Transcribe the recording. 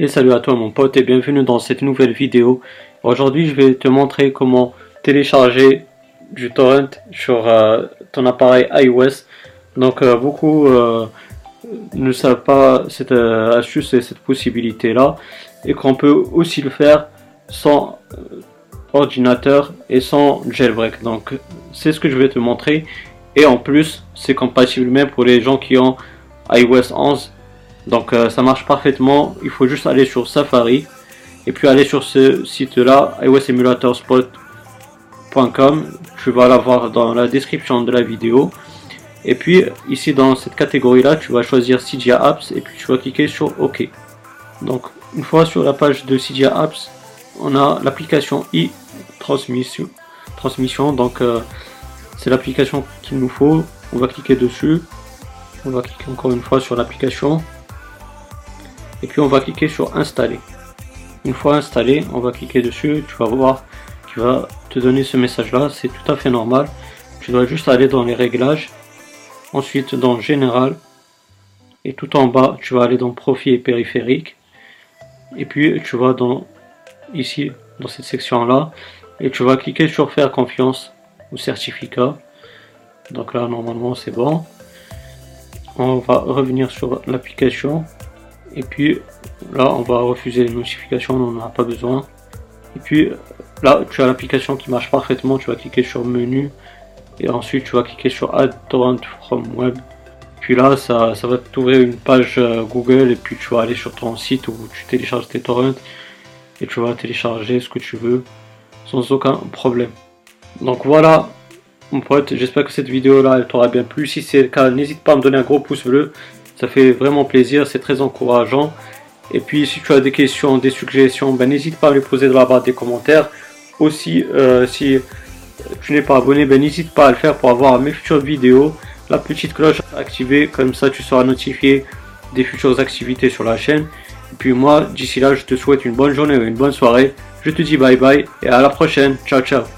Et salut à toi mon pote et bienvenue dans cette nouvelle vidéo. Aujourd'hui je vais te montrer comment télécharger du torrent sur euh, ton appareil iOS. Donc euh, beaucoup euh, ne savent pas cette astuce et cette possibilité là. Et qu'on peut aussi le faire sans ordinateur et sans jailbreak. Donc c'est ce que je vais te montrer. Et en plus c'est compatible même pour les gens qui ont iOS 11 donc euh, ça marche parfaitement. Il faut juste aller sur Safari et puis aller sur ce site là, iOSEmulatorspot.com. Tu vas l'avoir dans la description de la vidéo. Et puis ici dans cette catégorie là, tu vas choisir Cydia Apps et puis tu vas cliquer sur OK. Donc une fois sur la page de Cydia Apps, on a l'application e-transmission. Transmission, donc euh, c'est l'application qu'il nous faut. On va cliquer dessus. On va cliquer encore une fois sur l'application et puis on va cliquer sur installer. Une fois installé, on va cliquer dessus, tu vas voir, tu vas te donner ce message là, c'est tout à fait normal. Tu dois juste aller dans les réglages, ensuite dans général, et tout en bas, tu vas aller dans profil et périphérique, et puis tu vas dans ici, dans cette section là, et tu vas cliquer sur faire confiance au certificat. Donc là, normalement, c'est bon. On va revenir sur l'application et puis là on va refuser les notifications on n'en a pas besoin. Et puis là tu as l'application qui marche parfaitement tu vas cliquer sur menu et ensuite tu vas cliquer sur add torrent from web. Puis là ça, ça va t'ouvrir une page euh, google et puis tu vas aller sur ton site où tu télécharges tes torrents et tu vas télécharger ce que tu veux sans aucun problème. Donc voilà mon pote j'espère que cette vidéo là elle t'aura bien plu. Si c'est le cas n'hésite pas à me donner un gros pouce bleu ça fait vraiment plaisir, c'est très encourageant. Et puis si tu as des questions, des suggestions, ben, n'hésite pas à les poser dans la barre des commentaires. Aussi, euh, si tu n'es pas abonné, ben, n'hésite pas à le faire pour avoir mes futures vidéos. La petite cloche activée, comme ça tu seras notifié des futures activités sur la chaîne. Et puis moi, d'ici là, je te souhaite une bonne journée ou une bonne soirée. Je te dis bye bye et à la prochaine. Ciao ciao.